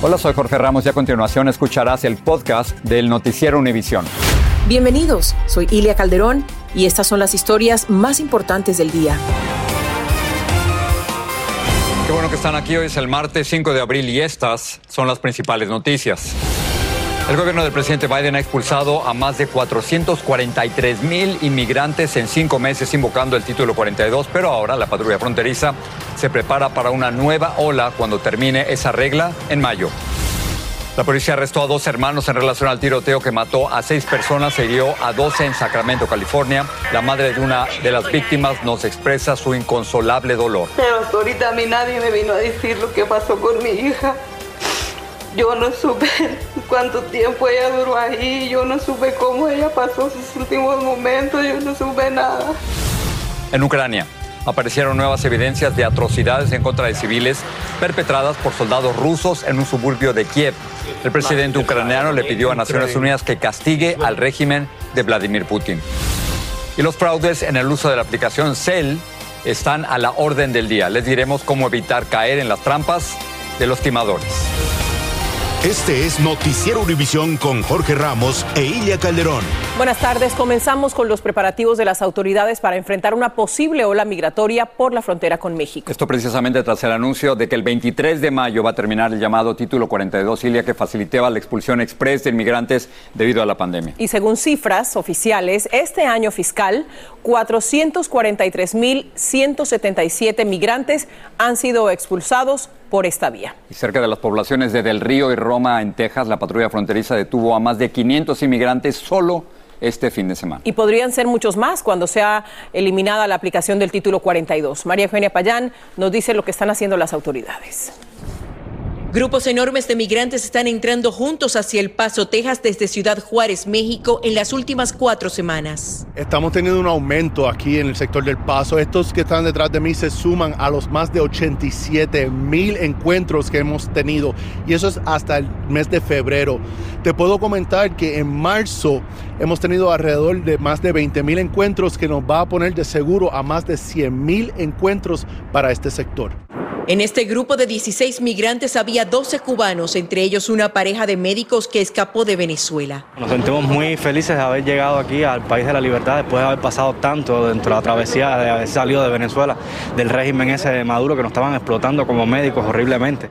Hola, soy Jorge Ramos y a continuación escucharás el podcast del Noticiero Univisión. Bienvenidos, soy Ilia Calderón y estas son las historias más importantes del día. Qué bueno que están aquí. Hoy es el martes 5 de abril y estas son las principales noticias. El gobierno del presidente Biden ha expulsado a más de 443 mil inmigrantes en cinco meses invocando el título 42, pero ahora la patrulla fronteriza se prepara para una nueva ola cuando termine esa regla en mayo. La policía arrestó a dos hermanos en relación al tiroteo que mató a seis personas e hirió a 12 en Sacramento, California. La madre de una de las víctimas nos expresa su inconsolable dolor. Pero hasta ahorita a mí nadie me vino a decir lo que pasó con mi hija. Yo no supe cuánto tiempo ella duró ahí, yo no supe cómo ella pasó sus últimos momentos, yo no supe nada. En Ucrania aparecieron nuevas evidencias de atrocidades en contra de civiles perpetradas por soldados rusos en un suburbio de Kiev. El presidente ucraniano le pidió a Naciones Unidas que castigue al régimen de Vladimir Putin. Y los fraudes en el uso de la aplicación Cell están a la orden del día. Les diremos cómo evitar caer en las trampas de los timadores. Este es Noticiero Univisión con Jorge Ramos e Ilia Calderón. Buenas tardes. Comenzamos con los preparativos de las autoridades para enfrentar una posible ola migratoria por la frontera con México. Esto precisamente tras el anuncio de que el 23 de mayo va a terminar el llamado Título 42, Ilia, que facilitaba la expulsión express de inmigrantes debido a la pandemia. Y según cifras oficiales, este año fiscal, 443.177 migrantes han sido expulsados por esta vía. Y cerca de las poblaciones de Del Río y Roma, en Texas, la patrulla fronteriza detuvo a más de 500 inmigrantes solo este fin de semana. Y podrían ser muchos más cuando sea eliminada la aplicación del título 42. María Eugenia Payán nos dice lo que están haciendo las autoridades. Grupos enormes de migrantes están entrando juntos hacia El Paso, Texas, desde Ciudad Juárez, México, en las últimas cuatro semanas. Estamos teniendo un aumento aquí en el sector del Paso. Estos que están detrás de mí se suman a los más de 87 mil encuentros que hemos tenido, y eso es hasta el mes de febrero. Te puedo comentar que en marzo hemos tenido alrededor de más de 20 mil encuentros que nos va a poner de seguro a más de 100 mil encuentros para este sector. En este grupo de 16 migrantes había 12 cubanos, entre ellos una pareja de médicos que escapó de Venezuela. Nos sentimos muy felices de haber llegado aquí al país de la libertad después de haber pasado tanto dentro de la travesía, de haber salido de Venezuela, del régimen ese de Maduro que nos estaban explotando como médicos horriblemente.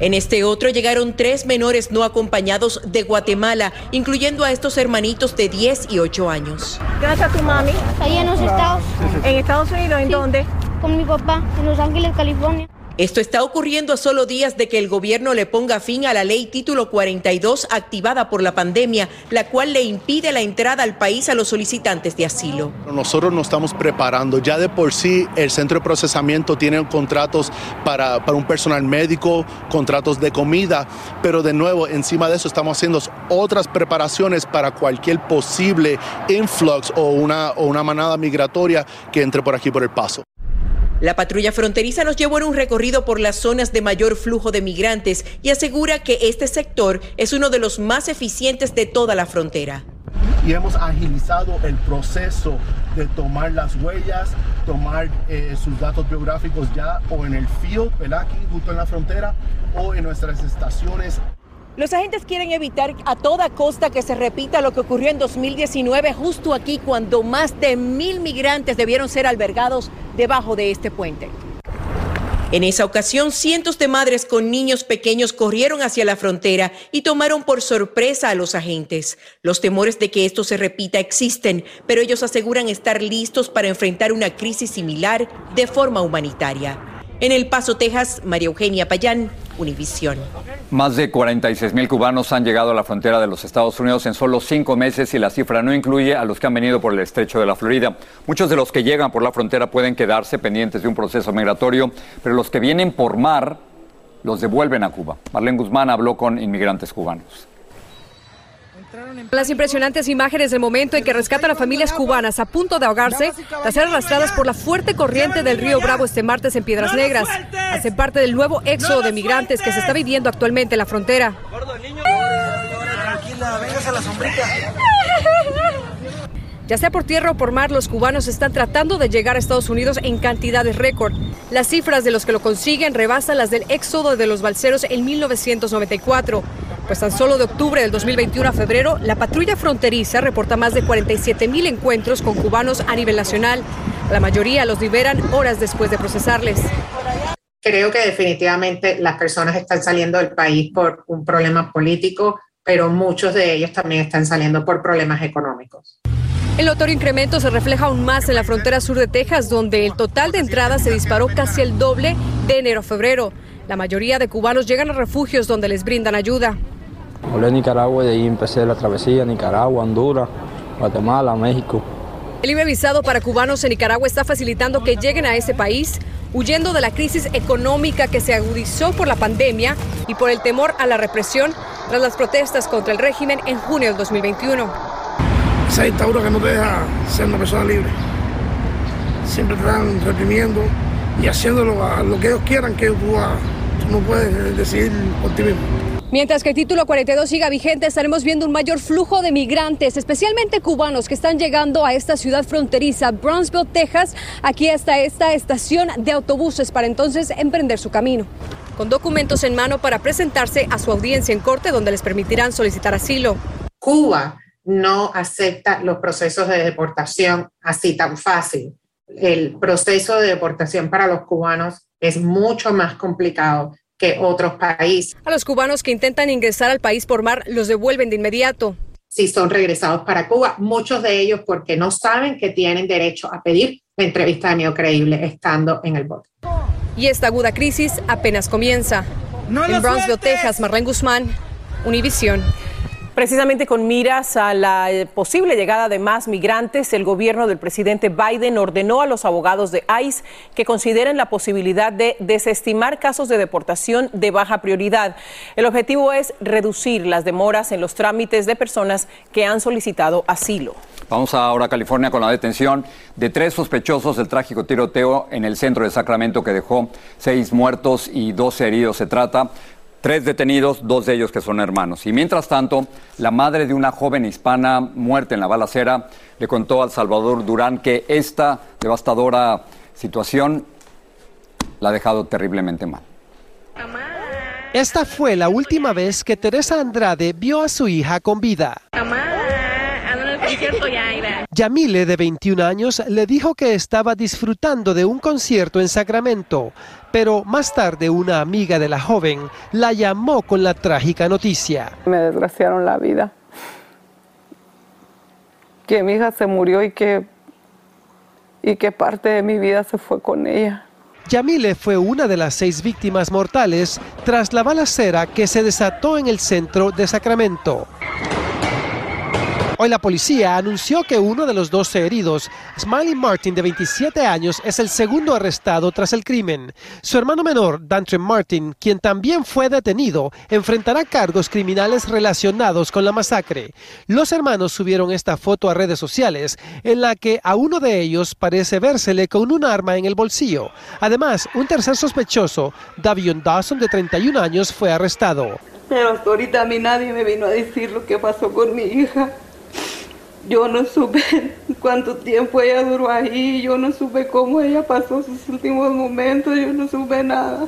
En este otro llegaron tres menores no acompañados de Guatemala, incluyendo a estos hermanitos de 10 y 8 años. ¿Dónde está tu mami? Ahí en los Estados. ¿En Estados Unidos? ¿En Sí. dónde? Con mi papá, en Los Ángeles, California. Esto está ocurriendo a solo días de que el gobierno le ponga fin a la ley título 42 activada por la pandemia, la cual le impide la entrada al país a los solicitantes de asilo. Nosotros nos estamos preparando. Ya de por sí el centro de procesamiento tiene contratos para, para un personal médico, contratos de comida, pero de nuevo encima de eso estamos haciendo otras preparaciones para cualquier posible influx o una, o una manada migratoria que entre por aquí por el paso. La patrulla fronteriza nos llevó en un recorrido por las zonas de mayor flujo de migrantes y asegura que este sector es uno de los más eficientes de toda la frontera. y hemos agilizado el proceso de tomar las huellas, tomar eh, sus datos biográficos ya o en el field, ¿verdad? Aquí justo en la frontera, o en nuestras estaciones. Los agentes quieren evitar a toda costa que se repita lo que ocurrió en 2019, justo aquí cuando más de mil migrantes debieron ser albergados debajo de este puente. En esa ocasión, cientos de madres con niños pequeños corrieron hacia la frontera y tomaron por sorpresa a los agentes. Los temores de que esto se repita existen, pero ellos aseguran estar listos para enfrentar una crisis similar de forma humanitaria. En El Paso, Texas, María Eugenia Payán, Univisión. Más de 46 mil cubanos han llegado a la frontera de los Estados Unidos en solo cinco meses y la cifra no incluye a los que han venido por el estrecho de la Florida. Muchos de los que llegan por la frontera pueden quedarse pendientes de un proceso migratorio, pero los que vienen por mar los devuelven a Cuba. Marlene Guzmán habló con inmigrantes cubanos. Las impresionantes imágenes del momento en que rescatan a familias cubanas a punto de ahogarse tras ser arrastradas por la fuerte corriente del río Bravo este martes en Piedras Negras. hacen parte del nuevo éxodo de migrantes que se está viviendo actualmente en la frontera. Tranquila, véngase a la sombrita. Ya sea por tierra o por mar, los cubanos están tratando de llegar a Estados Unidos en cantidades récord. Las cifras de los que lo consiguen rebasan las del éxodo de los balseros en 1994. Pues tan solo de octubre del 2021 a febrero, la patrulla fronteriza reporta más de 47 mil encuentros con cubanos a nivel nacional. La mayoría los liberan horas después de procesarles. Creo que definitivamente las personas están saliendo del país por un problema político, pero muchos de ellos también están saliendo por problemas económicos. El notorio incremento se refleja aún más en la frontera sur de Texas, donde el total de entradas se disparó casi el doble de enero a febrero. La mayoría de cubanos llegan a refugios donde les brindan ayuda. Volé a Nicaragua y de ahí empecé la travesía, Nicaragua, Honduras, Guatemala, México. El libre visado para cubanos en Nicaragua está facilitando que lleguen a ese país, huyendo de la crisis económica que se agudizó por la pandemia y por el temor a la represión tras las protestas contra el régimen en junio del 2021 esa dictadura que no te deja ser una persona libre. Siempre te están reprimiendo y haciéndolo a lo que ellos quieran que tú, tú no puedes decidir por ti mismo. Mientras que el título 42 siga vigente, estaremos viendo un mayor flujo de migrantes, especialmente cubanos que están llegando a esta ciudad fronteriza, Brownsville, Texas. Aquí está esta estación de autobuses para entonces emprender su camino. Con documentos en mano para presentarse a su audiencia en corte donde les permitirán solicitar asilo. Cuba no acepta los procesos de deportación así tan fácil. El proceso de deportación para los cubanos es mucho más complicado que otros países. A los cubanos que intentan ingresar al país por mar los devuelven de inmediato. Si son regresados para Cuba, muchos de ellos porque no saben que tienen derecho a pedir la entrevista de medio creíble estando en el bote. Y esta aguda crisis apenas comienza. en Brownsville, Texas, Marlene Guzmán, Univisión. Precisamente con miras a la eh, posible llegada de más migrantes, el gobierno del presidente Biden ordenó a los abogados de ICE que consideren la posibilidad de desestimar casos de deportación de baja prioridad. El objetivo es reducir las demoras en los trámites de personas que han solicitado asilo. Vamos ahora a California con la detención de tres sospechosos del trágico tiroteo en el centro de Sacramento que dejó seis muertos y dos heridos. Se trata Tres detenidos, dos de ellos que son hermanos. Y mientras tanto, la madre de una joven hispana muerta en la balacera le contó al Salvador Durán que esta devastadora situación la ha dejado terriblemente mal. Esta fue la última vez que Teresa Andrade vio a su hija con vida. Yamile, de 21 años, le dijo que estaba disfrutando de un concierto en Sacramento, pero más tarde una amiga de la joven la llamó con la trágica noticia. Me desgraciaron la vida. Que mi hija se murió y que, y que parte de mi vida se fue con ella. Yamile fue una de las seis víctimas mortales tras la balacera que se desató en el centro de Sacramento. Hoy la policía anunció que uno de los 12 heridos, Smiley Martin, de 27 años, es el segundo arrestado tras el crimen. Su hermano menor, Dantre Martin, quien también fue detenido, enfrentará cargos criminales relacionados con la masacre. Los hermanos subieron esta foto a redes sociales en la que a uno de ellos parece vérsele con un arma en el bolsillo. Además, un tercer sospechoso, Davion Dawson, de 31 años, fue arrestado. Pero hasta ahorita a mí nadie me vino a decir lo que pasó con mi hija. Yo no supe cuánto tiempo ella duró ahí, yo no supe cómo ella pasó sus últimos momentos, yo no supe nada.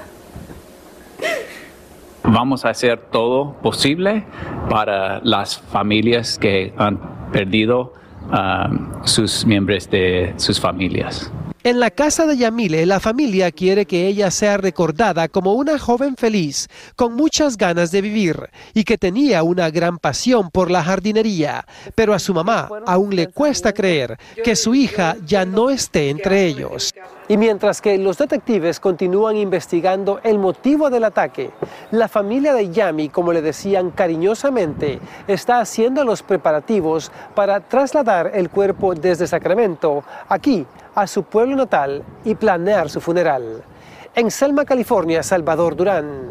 Vamos a hacer todo posible para las familias que han perdido a sus miembros de sus familias. En la casa de Yamile, la familia quiere que ella sea recordada como una joven feliz, con muchas ganas de vivir y que tenía una gran pasión por la jardinería. Pero a su mamá aún le cuesta creer que su hija ya no esté entre ellos. Y mientras que los detectives continúan investigando el motivo del ataque, la familia de Yami, como le decían cariñosamente, está haciendo los preparativos para trasladar el cuerpo desde Sacramento aquí a su pueblo natal y planear su funeral. En Selma, California, Salvador Durán,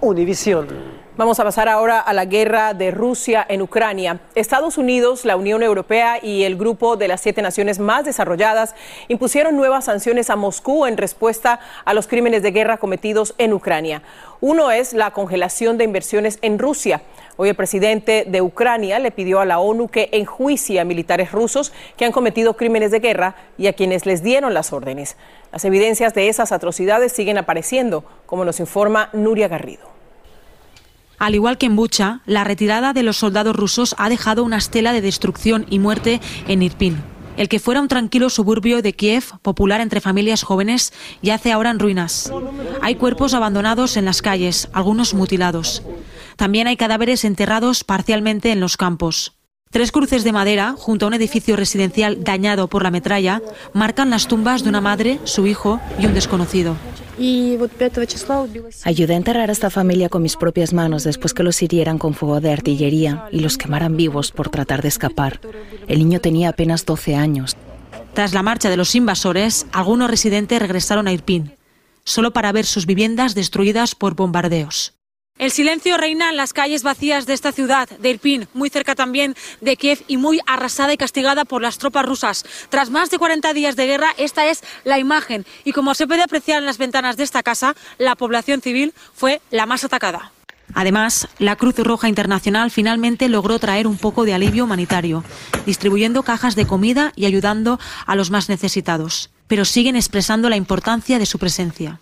Univisión. Vamos a pasar ahora a la guerra de Rusia en Ucrania. Estados Unidos, la Unión Europea y el grupo de las siete naciones más desarrolladas impusieron nuevas sanciones a Moscú en respuesta a los crímenes de guerra cometidos en Ucrania. Uno es la congelación de inversiones en Rusia. Hoy el presidente de Ucrania le pidió a la ONU que enjuicie a militares rusos que han cometido crímenes de guerra y a quienes les dieron las órdenes. Las evidencias de esas atrocidades siguen apareciendo, como nos informa Nuria Garrido. Al igual que en Bucha, la retirada de los soldados rusos ha dejado una estela de destrucción y muerte en Irpin. El que fuera un tranquilo suburbio de Kiev, popular entre familias jóvenes, yace ahora en ruinas. Hay cuerpos abandonados en las calles, algunos mutilados. También hay cadáveres enterrados parcialmente en los campos. Tres cruces de madera, junto a un edificio residencial dañado por la metralla, marcan las tumbas de una madre, su hijo y un desconocido. Ayudé a enterrar a esta familia con mis propias manos después que los hirieran con fuego de artillería y los quemaran vivos por tratar de escapar. El niño tenía apenas 12 años. Tras la marcha de los invasores, algunos residentes regresaron a Irpin, solo para ver sus viviendas destruidas por bombardeos. El silencio reina en las calles vacías de esta ciudad, de Irpin, muy cerca también de Kiev y muy arrasada y castigada por las tropas rusas. Tras más de 40 días de guerra, esta es la imagen y como se puede apreciar en las ventanas de esta casa, la población civil fue la más atacada. Además, la Cruz Roja Internacional finalmente logró traer un poco de alivio humanitario, distribuyendo cajas de comida y ayudando a los más necesitados pero siguen expresando la importancia de su presencia.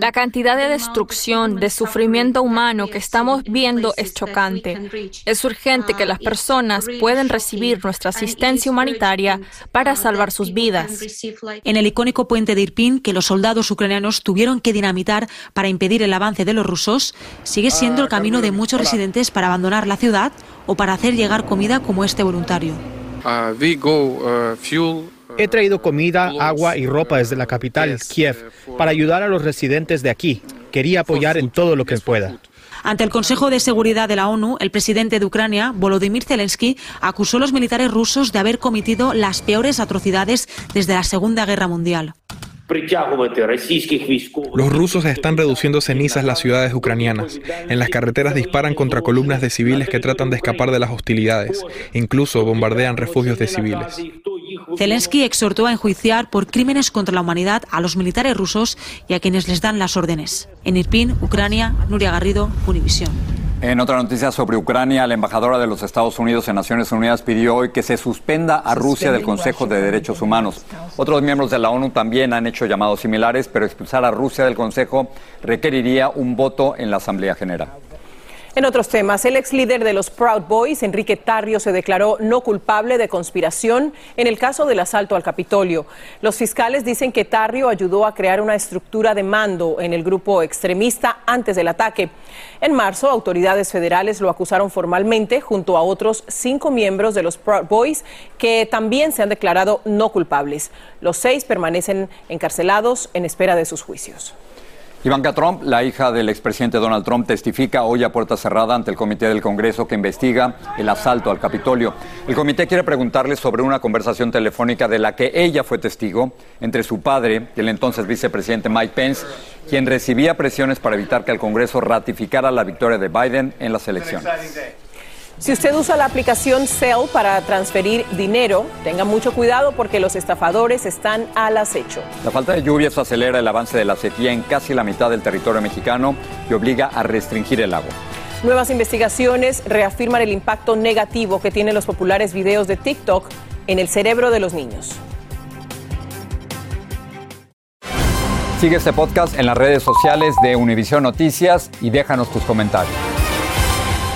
La cantidad de destrucción, de sufrimiento humano que estamos viendo es chocante. Es urgente que las personas puedan recibir nuestra asistencia humanitaria para salvar sus vidas. En el icónico puente de Irpin, que los soldados ucranianos tuvieron que dinamitar para impedir el avance de los rusos, sigue siendo el camino de muchos residentes para abandonar la ciudad o para hacer llegar comida como este voluntario. Uh, uh, He traído comida, agua y ropa desde la capital, Kiev, para ayudar a los residentes de aquí. Quería apoyar en todo lo que pueda. Ante el Consejo de Seguridad de la ONU, el presidente de Ucrania, Volodymyr Zelensky, acusó a los militares rusos de haber cometido las peores atrocidades desde la Segunda Guerra Mundial. Los rusos están reduciendo cenizas las ciudades ucranianas. En las carreteras disparan contra columnas de civiles que tratan de escapar de las hostilidades. Incluso bombardean refugios de civiles. Zelensky exhortó a enjuiciar por crímenes contra la humanidad a los militares rusos y a quienes les dan las órdenes. En Irpin, Ucrania, Nuria Garrido, Univisión. En otra noticia sobre Ucrania, la embajadora de los Estados Unidos en Naciones Unidas pidió hoy que se suspenda a Rusia del Consejo de Derechos Humanos. Otros miembros de la ONU también han hecho llamados similares, pero expulsar a Rusia del Consejo requeriría un voto en la Asamblea General. En otros temas, el ex líder de los Proud Boys, Enrique Tarrio, se declaró no culpable de conspiración en el caso del asalto al Capitolio. Los fiscales dicen que Tarrio ayudó a crear una estructura de mando en el grupo extremista antes del ataque. En marzo, autoridades federales lo acusaron formalmente junto a otros cinco miembros de los Proud Boys que también se han declarado no culpables. Los seis permanecen encarcelados en espera de sus juicios. Ivanka Trump, la hija del expresidente Donald Trump, testifica hoy a puerta cerrada ante el comité del Congreso que investiga el asalto al Capitolio. El comité quiere preguntarle sobre una conversación telefónica de la que ella fue testigo entre su padre y el entonces vicepresidente Mike Pence, quien recibía presiones para evitar que el Congreso ratificara la victoria de Biden en las elecciones. Si usted usa la aplicación Cell para transferir dinero, tenga mucho cuidado porque los estafadores están al acecho. La falta de lluvias acelera el avance de la sequía en casi la mitad del territorio mexicano y obliga a restringir el agua. Nuevas investigaciones reafirman el impacto negativo que tienen los populares videos de TikTok en el cerebro de los niños. Sigue este podcast en las redes sociales de Univision Noticias y déjanos tus comentarios.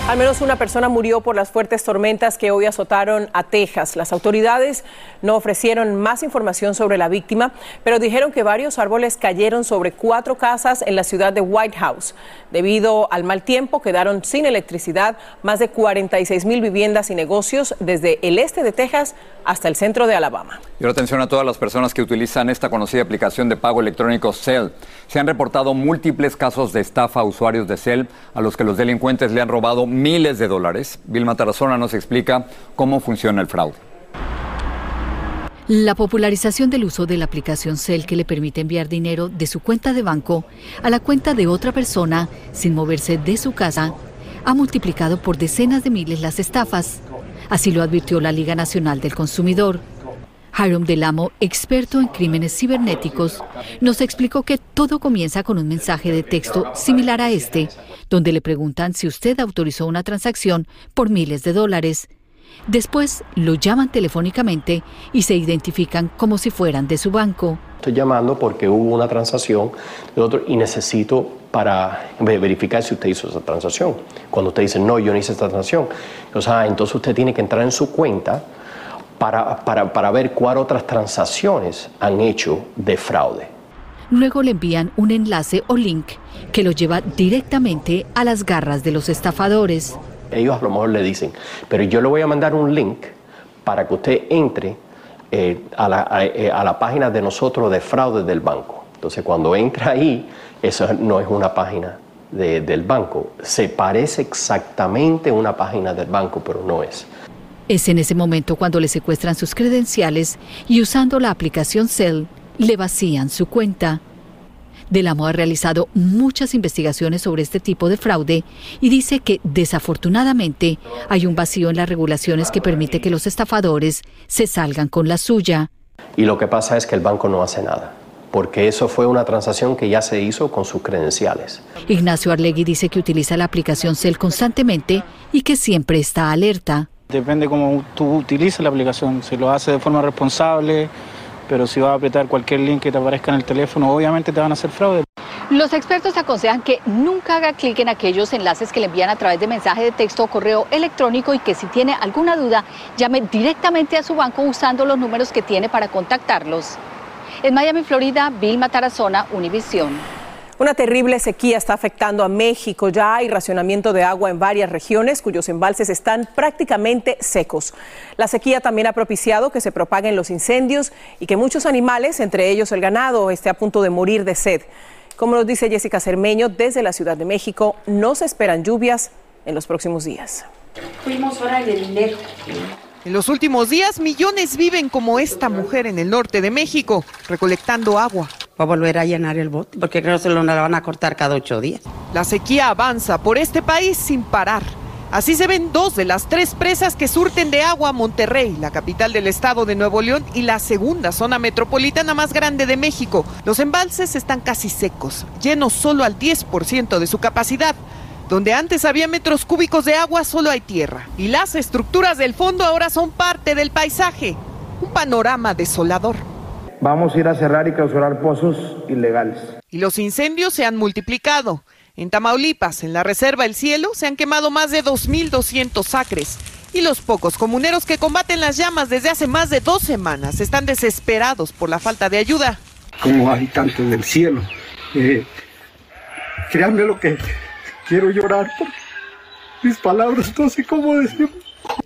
Al menos una persona murió por las fuertes tormentas que hoy azotaron a Texas. Las autoridades no ofrecieron más información sobre la víctima, pero dijeron que varios árboles cayeron sobre cuatro casas en la ciudad de White House. Debido al mal tiempo, quedaron sin electricidad más de 46 mil viviendas y negocios desde el este de Texas hasta el centro de Alabama. Y atención a todas las personas que utilizan esta conocida aplicación de pago electrónico Cell. Se han reportado múltiples casos de estafa a usuarios de Cell a los que los delincuentes le han robado miles de dólares. Vilma Tarazona nos explica cómo funciona el fraude. La popularización del uso de la aplicación Cell que le permite enviar dinero de su cuenta de banco a la cuenta de otra persona sin moverse de su casa ha multiplicado por decenas de miles las estafas. Así lo advirtió la Liga Nacional del Consumidor. Hiram Delamo, experto en crímenes cibernéticos, nos explicó que todo comienza con un mensaje de texto similar a este, donde le preguntan si usted autorizó una transacción por miles de dólares. Después lo llaman telefónicamente y se identifican como si fueran de su banco. Estoy llamando porque hubo una transacción del otro y necesito para verificar si usted hizo esa transacción. Cuando usted dice, no, yo no hice esta transacción, entonces, ah, entonces usted tiene que entrar en su cuenta para, para, para ver cuáles otras transacciones han hecho de fraude. Luego le envían un enlace o link que lo lleva directamente a las garras de los estafadores. Ellos a lo mejor le dicen, pero yo le voy a mandar un link para que usted entre eh, a, la, eh, a, la, página de nosotros de fraude del banco. Entonces cuando entra ahí, eso no es una página de, del banco. Se parece exactamente a una página del banco, pero no es. Es en ese momento cuando le secuestran sus credenciales y usando la aplicación Cell le vacían su cuenta. Delamo ha realizado muchas investigaciones sobre este tipo de fraude y dice que desafortunadamente hay un vacío en las regulaciones que permite que los estafadores se salgan con la suya. Y lo que pasa es que el banco no hace nada porque eso fue una transacción que ya se hizo con sus credenciales. Ignacio Arlegui dice que utiliza la aplicación CEL constantemente y que siempre está alerta. Depende cómo tú utilices la aplicación, si lo haces de forma responsable, pero si vas a apretar cualquier link que te aparezca en el teléfono, obviamente te van a hacer fraude. Los expertos aconsejan que nunca haga clic en aquellos enlaces que le envían a través de mensaje de texto o correo electrónico y que si tiene alguna duda, llame directamente a su banco usando los números que tiene para contactarlos. En Miami, Florida, Vilma Tarazona, Univisión. Una terrible sequía está afectando a México. Ya hay racionamiento de agua en varias regiones cuyos embalses están prácticamente secos. La sequía también ha propiciado que se propaguen los incendios y que muchos animales, entre ellos el ganado, esté a punto de morir de sed. Como nos dice Jessica Cermeño, desde la Ciudad de México no se esperan lluvias en los próximos días. Fuimos hora de dinero. En los últimos días, millones viven como esta mujer en el norte de México, recolectando agua. Va a volver a llenar el bote, porque creo que se lo van a cortar cada ocho días. La sequía avanza por este país sin parar. Así se ven dos de las tres presas que surten de agua a Monterrey, la capital del estado de Nuevo León y la segunda zona metropolitana más grande de México. Los embalses están casi secos, llenos solo al 10% de su capacidad. Donde antes había metros cúbicos de agua, solo hay tierra. Y las estructuras del fondo ahora son parte del paisaje. Un panorama desolador. Vamos a ir a cerrar y clausurar pozos ilegales. Y los incendios se han multiplicado. En Tamaulipas, en la Reserva El Cielo, se han quemado más de 2.200 acres. Y los pocos comuneros que combaten las llamas desde hace más de dos semanas están desesperados por la falta de ayuda. Como habitantes del cielo, eh, créanme lo que quiero llorar porque mis palabras no sé cómo decir.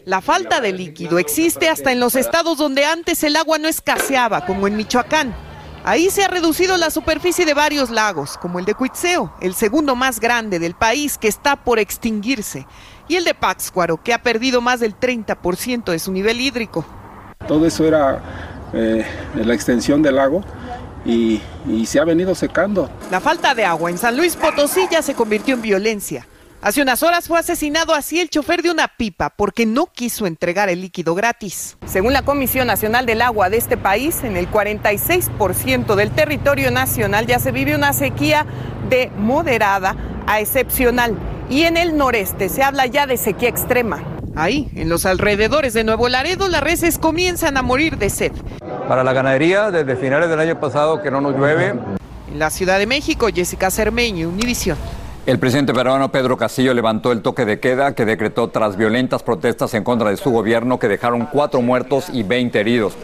La falta de líquido existe hasta en los estados donde antes el agua no escaseaba, como en Michoacán. Ahí se ha reducido la superficie de varios lagos, como el de Cuitzeo, el segundo más grande del país que está por extinguirse, y el de Pátzcuaro, que ha perdido más del 30% de su nivel hídrico. Todo eso era eh, la extensión del lago y, y se ha venido secando. La falta de agua en San Luis Potosí ya se convirtió en violencia. Hace unas horas fue asesinado así el chofer de una pipa porque no quiso entregar el líquido gratis. Según la Comisión Nacional del Agua de este país, en el 46% del territorio nacional ya se vive una sequía de moderada a excepcional y en el noreste se habla ya de sequía extrema. Ahí, en los alrededores de Nuevo Laredo, las reses comienzan a morir de sed. Para la ganadería, desde finales del año pasado que no nos llueve. En la Ciudad de México, Jessica Cermeño, Univisión. El presidente peruano Pedro Castillo levantó el toque de queda que decretó tras violentas protestas en contra de su gobierno que dejaron cuatro muertos y 20 heridos.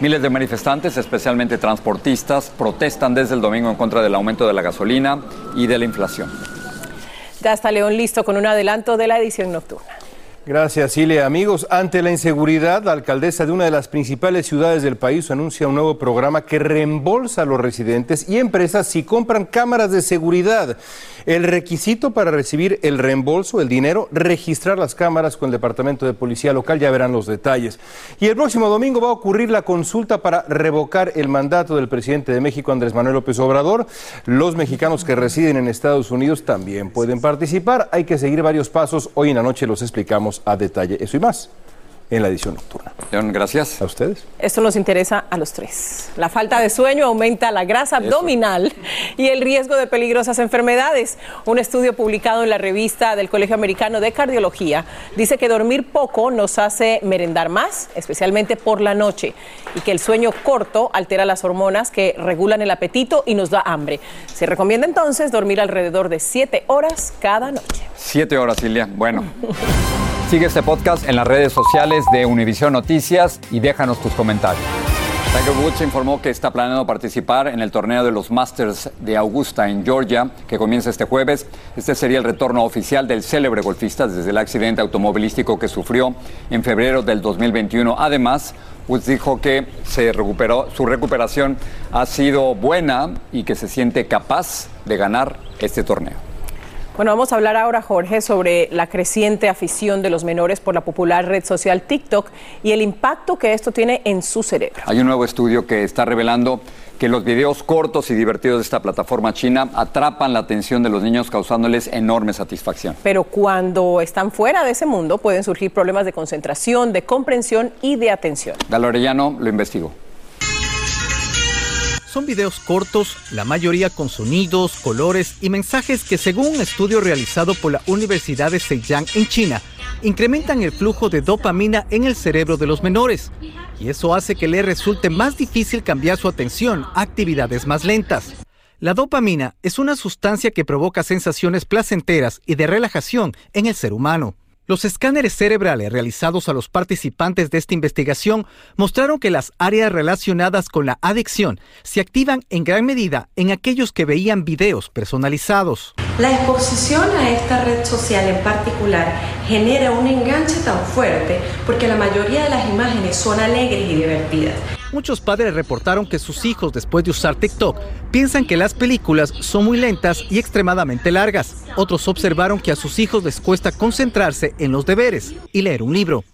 Miles de manifestantes, especialmente transportistas, protestan desde el domingo en contra del aumento de la gasolina y de la inflación. Ya está León listo con un adelanto de la edición nocturna. Gracias, Silvia. Amigos, ante la inseguridad, la alcaldesa de una de las principales ciudades del país anuncia un nuevo programa que reembolsa a los residentes y empresas si compran cámaras de seguridad. El requisito para recibir el reembolso, el dinero, registrar las cámaras con el Departamento de Policía Local, ya verán los detalles. Y el próximo domingo va a ocurrir la consulta para revocar el mandato del presidente de México, Andrés Manuel López Obrador. Los mexicanos que residen en Estados Unidos también pueden participar. Hay que seguir varios pasos. Hoy en la noche los explicamos a detalle eso y más en la edición nocturna. León, gracias. A ustedes. Esto nos interesa a los tres. La falta de sueño aumenta la grasa abdominal y el riesgo de peligrosas enfermedades. Un estudio publicado en la revista del Colegio Americano de Cardiología dice que dormir poco nos hace merendar más, especialmente por la noche, y que el sueño corto altera las hormonas que regulan el apetito y nos da hambre. Se recomienda entonces dormir alrededor de siete horas cada noche. Siete horas, Silvia. Bueno. Sigue este podcast en las redes sociales de Univision Noticias y déjanos tus comentarios. Tiger Woods informó que está planeando participar en el torneo de los Masters de Augusta en Georgia, que comienza este jueves. Este sería el retorno oficial del célebre golfista desde el accidente automovilístico que sufrió en febrero del 2021. Además, Woods dijo que se recuperó, su recuperación ha sido buena y que se siente capaz de ganar este torneo. Bueno, vamos a hablar ahora, Jorge, sobre la creciente afición de los menores por la popular red social TikTok y el impacto que esto tiene en su cerebro. Hay un nuevo estudio que está revelando que los videos cortos y divertidos de esta plataforma china atrapan la atención de los niños causándoles enorme satisfacción. Pero cuando están fuera de ese mundo pueden surgir problemas de concentración, de comprensión y de atención. Galo Orellano lo investigó. Son videos cortos, la mayoría con sonidos, colores y mensajes que según un estudio realizado por la Universidad de Zhejiang en China, incrementan el flujo de dopamina en el cerebro de los menores. Y eso hace que les resulte más difícil cambiar su atención a actividades más lentas. La dopamina es una sustancia que provoca sensaciones placenteras y de relajación en el ser humano. Los escáneres cerebrales realizados a los participantes de esta investigación mostraron que las áreas relacionadas con la adicción se activan en gran medida en aquellos que veían videos personalizados. La exposición a esta red social en particular genera un enganche tan fuerte porque la mayoría de las imágenes son alegres y divertidas. Muchos padres reportaron que sus hijos, después de usar TikTok, piensan que las películas son muy lentas y extremadamente largas. Otros observaron que a sus hijos les cuesta concentrarse en los deberes y leer un libro.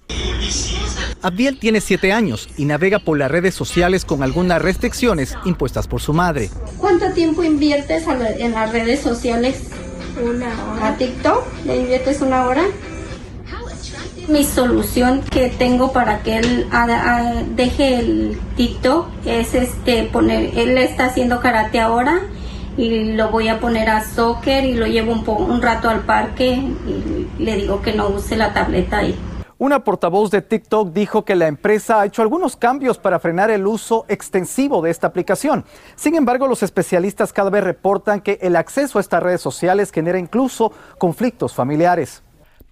Abdiel tiene 7 años y navega por las redes sociales con algunas restricciones impuestas por su madre. ¿Cuánto tiempo inviertes en las redes sociales? Una hora. ¿A TikTok? ¿Le inviertes una hora? Mi solución que tengo para que él deje el TikTok es este poner, él está haciendo karate ahora y lo voy a poner a soccer y lo llevo un, un rato al parque y le digo que no use la tableta ahí. Una portavoz de TikTok dijo que la empresa ha hecho algunos cambios para frenar el uso extensivo de esta aplicación. Sin embargo, los especialistas cada vez reportan que el acceso a estas redes sociales genera incluso conflictos familiares.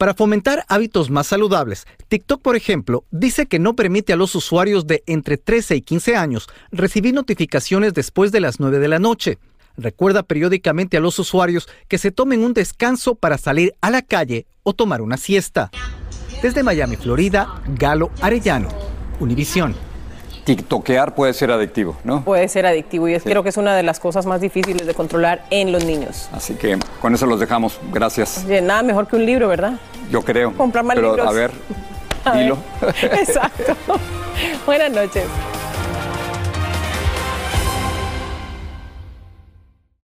Para fomentar hábitos más saludables, TikTok, por ejemplo, dice que no permite a los usuarios de entre 13 y 15 años recibir notificaciones después de las 9 de la noche. Recuerda periódicamente a los usuarios que se tomen un descanso para salir a la calle o tomar una siesta. Desde Miami, Florida, Galo Arellano, Univisión. TikTokear puede ser adictivo, ¿no? Puede ser adictivo y es, creo que es una de las cosas más difíciles de controlar en los niños. Así que con eso los dejamos. Gracias. Oye, nada mejor que un libro, ¿verdad? Yo creo. Comprar más Pero, libros. A ver, A dilo. Exacto. Buenas noches.